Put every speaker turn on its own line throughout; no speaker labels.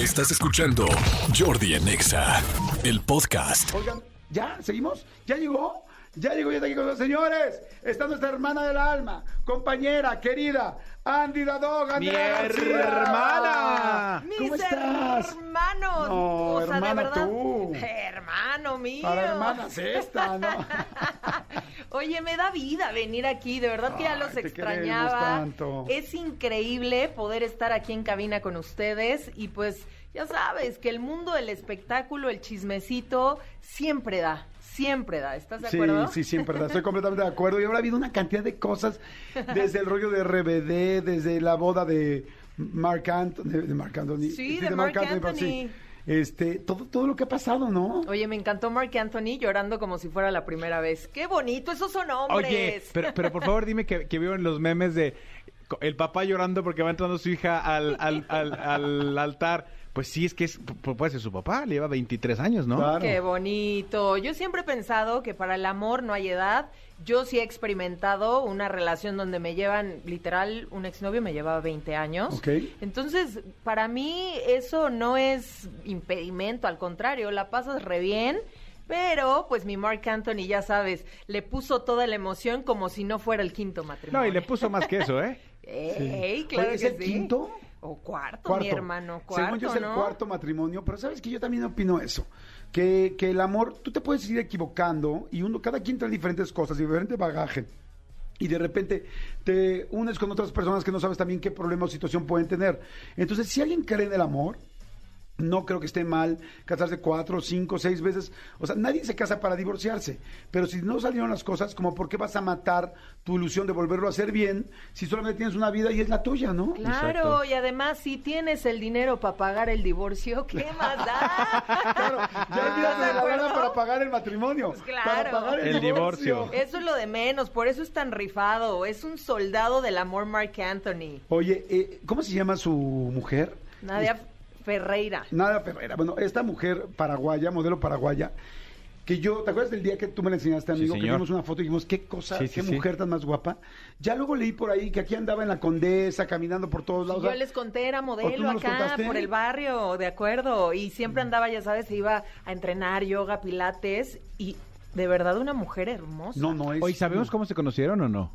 Estás escuchando Jordi en Exa, el podcast.
Oigan, ¿ya? ¿Seguimos? ¿Ya llegó? Ya llegó, ya está aquí con los señores. Está nuestra hermana del alma, compañera, querida, Andy Dadoga.
¡Mi hermana!
¿Cómo
Mis
estás?
hermanos.
No,
o sea,
hermana
de verdad.
tú.
Hermano mío.
Para hermanas esta, ¿no?
Oye, me da vida venir aquí, de verdad que ya
Ay,
los
te
extrañaba.
tanto.
Es increíble poder estar aquí en cabina con ustedes y pues ya sabes que el mundo del espectáculo, el chismecito, siempre da, siempre da. ¿Estás de
Sí,
acuerdo?
sí, siempre. Estoy completamente de acuerdo. Y ahora ha habido una cantidad de cosas, desde el rollo de RBD, desde la boda de Mark Anthony. De, Marc Anthony.
Sí, de Marc Anthony.
sí. Este, todo, todo lo que ha pasado, ¿no?
Oye, me encantó Mark Anthony llorando como si fuera la primera vez. ¡Qué bonito! Esos son hombres.
Oye, pero, pero por favor dime que, que vieron los memes de el papá llorando porque va entrando su hija al, al, al, al altar. Pues sí, es que es, pu- puede ser su papá, le lleva 23 años, ¿no?
Claro.
Qué bonito. Yo siempre he pensado que para el amor no hay edad. Yo sí he experimentado una relación donde me llevan, literal, un exnovio me llevaba 20 años.
Ok.
Entonces, para mí eso no es impedimento, al contrario, la pasas re bien. Pero, pues mi Mark Anthony, ya sabes, le puso toda la emoción como si no fuera el quinto matrimonio.
No, y le puso más que eso, ¿eh?
Ey, claro
Oye, ¿es
que
el
sí.
quinto?
O cuarto,
Cuarto.
mi hermano, cuarto,
Según yo es el
¿no?
cuarto matrimonio, pero sabes que yo también opino eso, que, que el amor, tú te puedes ir equivocando y uno, cada quien trae diferentes cosas, diferente bagaje. Y de repente te unes con otras personas que no sabes también qué problema o situación pueden tener. Entonces, si alguien cree en el amor, no creo que esté mal casarse cuatro, cinco, seis veces. O sea, nadie se casa para divorciarse. Pero si no salieron las cosas, como por qué vas a matar tu ilusión de volverlo a hacer bien si solamente tienes una vida y es la tuya, ¿no?
Claro,
Exacto.
y además si tienes el dinero para pagar el divorcio, ¿qué más da?
Claro, ya olvídate de la lana para pagar el matrimonio.
Pues claro.
Para pagar el,
El divorcio.
Eso es lo de menos, por eso es tan rifado. Es un soldado del amor Mark Anthony.
Oye, eh, ¿cómo se llama su mujer?
Nadia Ferreira.
Nada Ferreira. Bueno, esta mujer paraguaya, modelo paraguaya, que yo, ¿te acuerdas del día que tú me la enseñaste, amigo? que
señor.
vimos una foto y dijimos, qué cosa,
Sí, sí,
qué
sí.
mujer tan más guapa. Ya luego leí por ahí que aquí andaba en la Condesa, caminando por todos lados.
Yo les conté, era
¿O tú
modelo acá, por el barrio, de acuerdo. Y siempre andaba, ya sabes, se iba a entrenar yoga, pilates. Y de verdad una mujer hermosa.
No, no es.
Oye, ¿sabemos
no.
cómo se conocieron o no?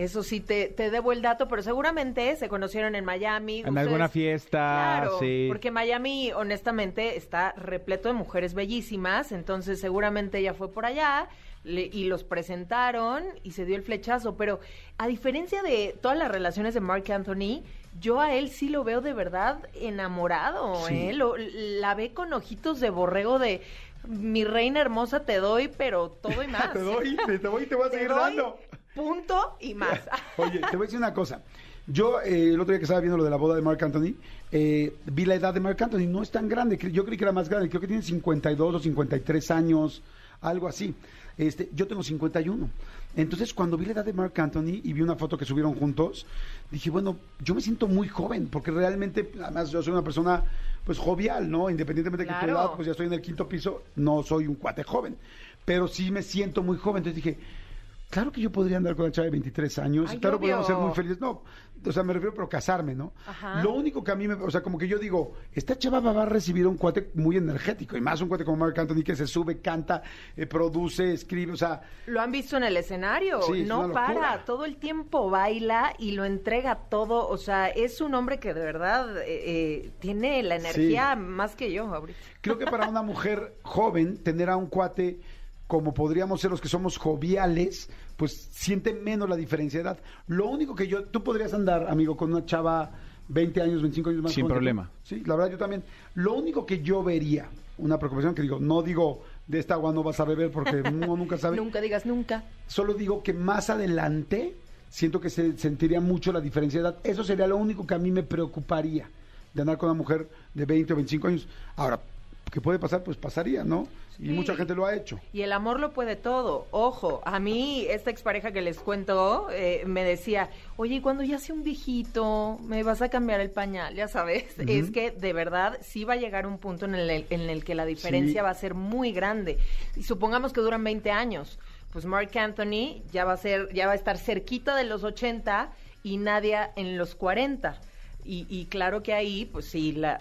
Eso sí, te, te debo el dato, pero seguramente se conocieron en Miami.
En
Ustedes-
alguna fiesta,
Claro,
sí.
porque Miami, honestamente, está repleto de mujeres bellísimas, entonces seguramente ella fue por allá le- y los presentaron y se dio el flechazo. Pero a diferencia de todas las relaciones de Mark Anthony, yo a él sí lo veo de verdad enamorado,
Sí.
¿eh? Lo- la ve con ojitos de borrego de mi reina hermosa te doy, pero todo y más.
te doy, te, te voy y te voy a seguir
doy,
dando.
Punto y más.
Oye, te voy a decir una cosa. Yo, eh, el otro día que estaba viendo lo de la boda de Mark Anthony, eh, vi la edad de Mark Anthony. No es tan grande. Yo creí que era más grande. Creo que tiene 52 o 53 años, algo así. Este, yo tengo 51. Entonces, cuando vi la edad de Mark Anthony y vi una foto que subieron juntos, dije, bueno, yo me siento muy joven, porque realmente, además, yo soy una persona, pues, jovial, ¿no? Independientemente de que tu edad, pues ya estoy en el quinto piso, no soy un cuate joven. Pero sí me siento muy joven. Entonces dije, Claro que yo podría andar con una chava de 23 años,
Ay,
claro que podríamos ser
obvio.
muy felices. No, o sea, me refiero, pero casarme, ¿no?
Ajá.
Lo único que a mí me, o sea, como que yo digo, esta chava va a recibir un cuate muy energético, y más un cuate como Mark Anthony que se sube, canta, eh, produce, escribe, o sea,
Lo han visto en el escenario,
Sí,
no para, todo el tiempo baila y lo entrega todo, o sea, es un hombre que de verdad eh, eh, tiene la energía más que yo ahorita.
creo que para una mujer joven, tener a un cuate como podríamos ser los que somos joviales, pues siente menos la diferencia de edad. Lo único que yo, tú podrías andar, amigo, con una chava 20 años, 25 años más
Sin
tú.
problema.
Sí, la verdad yo también. Lo único que yo vería, una preocupación que digo, no digo de esta agua no vas a beber porque uno nunca sabe.
Nunca digas nunca.
Solo digo que más adelante siento que se sentiría mucho la diferencia de edad. Eso sería lo único que a mí me preocuparía de andar con una mujer de 20 o 25 años. Ahora, ¿qué puede pasar? Pues pasaría, ¿no? Y
Sí.
mucha gente lo ha hecho.
Y el amor lo puede todo. Ojo, a mí esta expareja que les cuento eh, me decía, oye, ¿y cuando ya sea un viejito, me vas a cambiar el pañal, ya sabes. Es que de verdad sí va a llegar un punto en el, en el que la diferencia
Sí.
va a ser muy grande. Y supongamos que duran 20 años. Pues Mark Anthony ya va a ser, ya va a estar cerquita de los 80 y Nadia en los 40. Y, y claro que ahí, pues sí, la,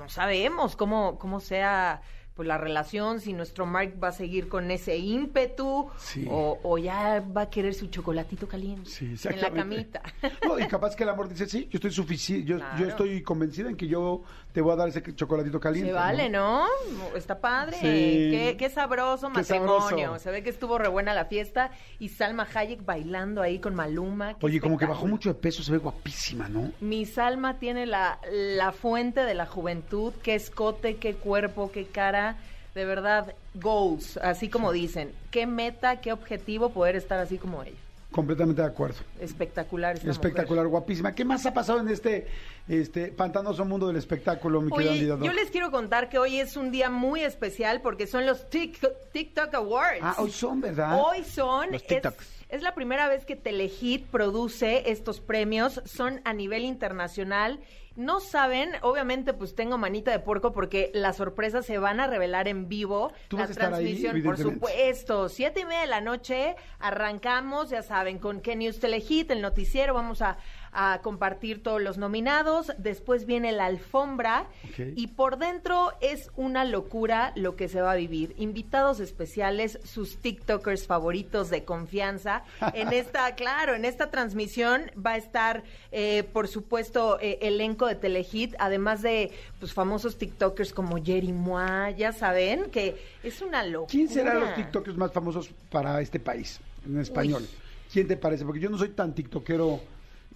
no sabemos cómo, cómo sea pues la relación, si nuestro Mark va a seguir con ese ímpetu
Sí.
o, o ya va a querer su chocolatito caliente
Sí,
en la camita.
No, y capaz que el amor dice, sí, yo estoy sufici yo, yo estoy convencida en que yo te voy a dar ese chocolatito caliente.
Se vale,
¿no?
¿no? Está padre.
Sí.
Qué, qué sabroso
Qué
matrimonio.
sabroso.
Se ve que estuvo re buena la fiesta y Salma Hayek bailando ahí con Maluma.
Oye, como que bajó mucho de peso, se ve guapísima, ¿no?
Mi Salma tiene la, la fuente de la juventud, qué escote, qué cuerpo, qué cara. De verdad, goals, así como dicen. Qué meta, qué objetivo poder estar así como ella.
Completamente de acuerdo.
Espectacular. esta
Espectacular, guapísima. ¿Qué más ha pasado en este, este pantanoso mundo del espectáculo, mi
Oye,
Lidador?
yo les quiero contar que hoy es un día muy especial porque son los Tik- TikTok Awards.
Ah, hoy son, ¿verdad?
Hoy son.
Los
es,
TikToks.
Es la primera vez que Telehit produce estos premios. Son a nivel internacional. No saben, obviamente, pues tengo manita de puerco porque las sorpresas se van a revelar en vivo.
Tú
la
vas a estar ahí,
transmisión, por supuesto. Siete y media de la noche arrancamos, ya saben, con Ken News Telehit, el noticiero. Vamos a, a compartir todos los nominados. Después viene la alfombra. Y por dentro es una locura lo que se va a vivir. Invitados especiales, sus TikTokers favoritos de confianza. En esta, claro, en esta transmisión va a estar, eh, por supuesto, eh, elenco de Telehit, además de pues famosos TikTokers como Jerry Moa, ya saben, que es una locura.
¿Quién serán los TikTokers más famosos para este país, en español? ¿Quién te parece? Porque yo no soy tan tiktokero.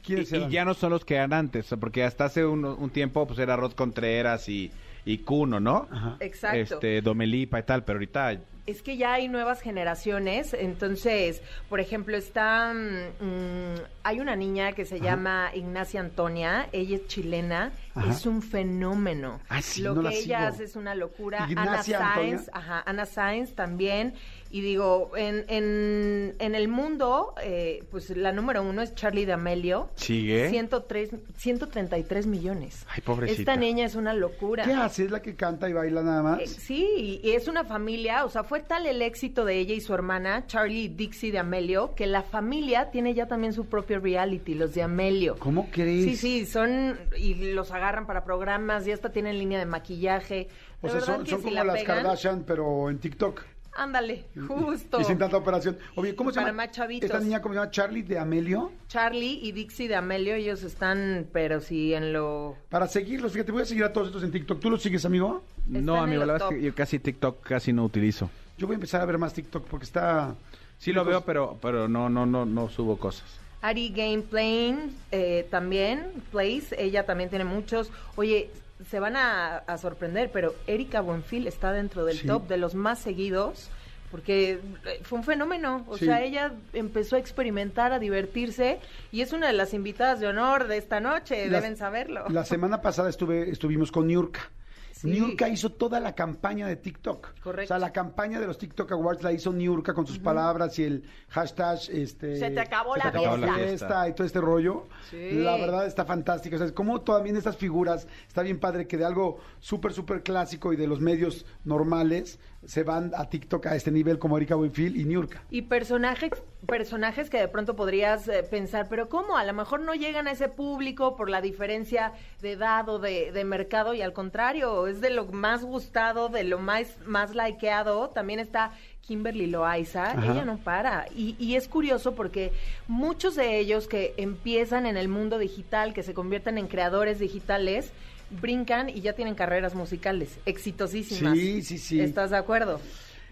¿Quiénes
Y, y ya no son los que eran antes, porque hasta hace un, un tiempo pues era Rod Contreras y, y Cuno, ¿no?
Ajá.
Exacto.
Este, Domelipa y tal, pero ahorita
Es que ya hay nuevas generaciones, entonces, por ejemplo, está, mm, hay una niña que se llama Ignacia Antonia, ella es chilena,
Ajá.
es un fenómeno.
Ah, sí,
Lo
no
que
la
ella
sigo.
hace es una locura.
Ignacia
Ana
Antonia.
Sáenz, ajá, Ana Sáenz también. Y digo, en, en, en el mundo, eh, pues la número uno es Charlie D'Amelio.
sigue.
103, 133 millones.
Ay, pobrecita.
Esta niña es una locura.
¿Qué hace? ¿Es la que canta y baila nada más?
Eh, sí, y es una familia, o sea, fue tal el éxito de ella y su hermana, Charlie y Dixie de Amelio, que la familia tiene ya también su propio reality, los de Amelio.
¿Cómo crees?
Sí, sí, son, y los agarran para programas, ya hasta tienen línea de maquillaje.
O
De
sea, son, son
si
como
la
las
pegan,
Kardashian, pero en TikTok.
Ándale, justo.
Y sin tanta operación. Oye, ¿cómo se
Para
llama?
más chavitos.
Esta niña, ¿cómo se llama? Charlie de Amelio.
Charlie y Dixie de Amelio, ellos están, pero sí, en lo...
Para seguirlos, fíjate, voy a seguir a todos estos en TikTok. ¿Tú los sigues, amigo?
No,
Están
amigo, la verdad es que yo casi TikTok casi no utilizo.
Yo voy a empezar a ver más TikTok porque está...
Sí lo veo, pero pero no no no no subo cosas.
Ari Gameplay eh, también, Place, ella también tiene muchos. Oye, se van a, a sorprender, pero Erika Buenfil está dentro del
Sí.
top de los más seguidos, porque eh, fue un fenómeno. O
Sí.
sea, ella empezó a experimentar, a divertirse, y es una de las invitadas de honor de esta noche,
La-
deben saberlo.
La semana pasada estuve, estuvimos con Niurka.
Sí.
Niurka hizo toda la campaña de TikTok.
Correcto.
O sea, la campaña de los TikTok Awards la hizo Niurka con sus palabras y el hashtag este
Se te acabó la
acabó
fiesta.
fiesta y todo este rollo.
Sí.
La verdad está fantástico. O sea, es como también estas figuras, está bien padre que de algo súper, súper clásico y de los medios normales se van a TikTok a este nivel como Erika Buenfil y Niurka.
Y personajes, personajes que de pronto podrías eh, pensar, pero ¿cómo? A lo mejor no llegan a ese público por la diferencia de edad o de, de mercado y al contrario, es de lo más gustado, de lo más, más likeado. También está Kimberly Loaiza,
Ajá.
ella no para. Y, y es curioso porque muchos de ellos que empiezan en el mundo digital, que se convierten en creadores digitales, brincan y ya tienen carreras musicales exitosísimas.
Sí, sí, sí.
¿Estás de acuerdo?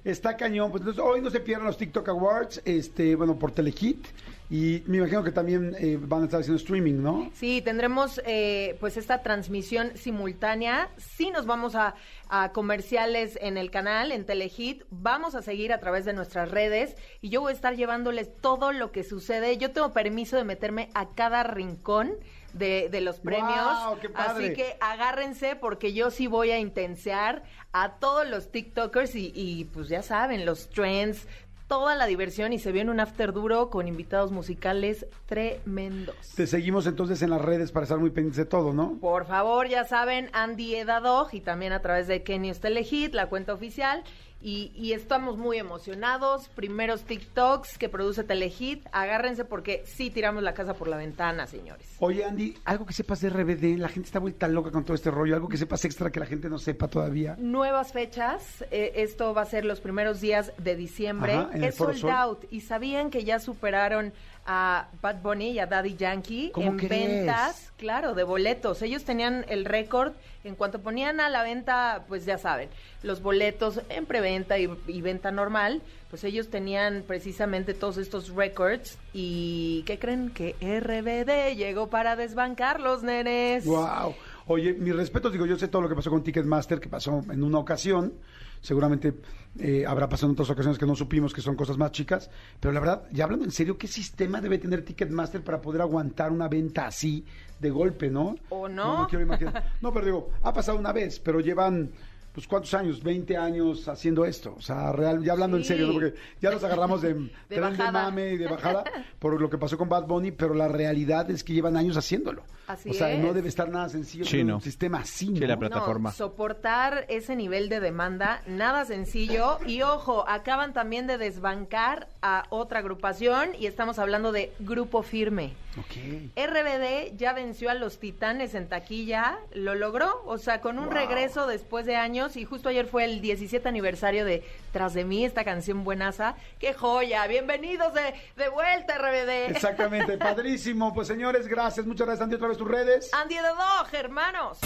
Está cañón. Pues entonces, hoy no se pierdan los TikTok Awards, este, bueno, por Telehit. Y me imagino que también eh, van a estar haciendo streaming, ¿no?
Sí, tendremos eh, pues esta transmisión simultánea. Sí nos vamos a, a comerciales en el canal, en Telehit. Vamos a seguir a través de nuestras redes y yo voy a estar llevándoles todo lo que sucede. Yo tengo permiso de meterme a cada rincón de, de los premios.
¡Guau, qué padre!
Así que agárrense porque yo sí voy a intensear a todos los TikTokers y, y pues ya saben, los trends, toda la diversión y se viene un after duro con invitados musicales tremendos.
Te seguimos entonces en las redes para estar muy pendientes de todo, ¿no?
Por favor, ya saben, Andy Edadog y también a través de Kenius Telehit, la cuenta oficial. Y, y estamos muy emocionados. Primeros TikToks que produce Telehit. Agárrense porque sí tiramos la casa por la ventana, señores.
Oye, Andy, algo que sepas de RBD, la gente está vuelta loca con todo este rollo, algo que sepas extra que la gente no sepa todavía.
Nuevas fechas. eh, esto va a ser los primeros días de diciembre.
Ajá,
es sold
Sol.
out. Y sabían que ya superaron a Bad Bunny y a Daddy Yankee
¿Cómo
en
crees?
ventas, claro, de boletos. Ellos tenían el récord en cuanto ponían a la venta, pues ya saben, los boletos en preventa y, y venta normal, pues ellos tenían precisamente todos estos récords y ¿qué creen? Que RBD llegó para desbancarlos, nenes.
Wow. Oye, mis respetos, digo, yo sé todo lo que pasó con Ticketmaster, que pasó en una ocasión. Seguramente eh, habrá pasado en otras ocasiones que no supimos que son cosas más chicas. Pero la verdad, ya hablando en serio, ¿qué sistema debe tener Ticketmaster para poder aguantar una venta así de golpe, no?
¿O no?
No, no quiero imaginar. No, pero digo, ha pasado una vez, pero llevan. Pues cuántos años, 20 años haciendo esto. O sea, real, ya hablando en serio, ¿no? porque ya nos agarramos de, tren de mame y de bajada por lo que pasó con Bad Bunny, pero la realidad es que llevan años haciéndolo.
Así
o sea,
es.
no debe estar nada sencillo
Sí,
tener
no.
un sistema así,
Sí,
¿no?
la plata- plataforma.
No, soportar ese nivel de demanda, nada sencillo. Y ojo, acaban también de desbancar a otra agrupación y estamos hablando de Grupo Firme.
Ok.
RBD ya venció a los Titanes en taquilla, lo logró, o sea, con un
Wow.
regreso después de años y justo ayer fue el 17 aniversario de Tras de mí, esta canción buenaza. ¡Qué joya! Bienvenidos de, de vuelta, RBD.
Exactamente, padrísimo. Pues señores, gracias. Muchas gracias, Andy, otra vez tus redes.
Andy de Dog, hermanos.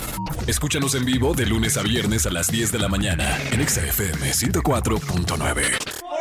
Escúchanos en vivo de lunes a viernes a las 10 de la mañana en Exa FM 104.9.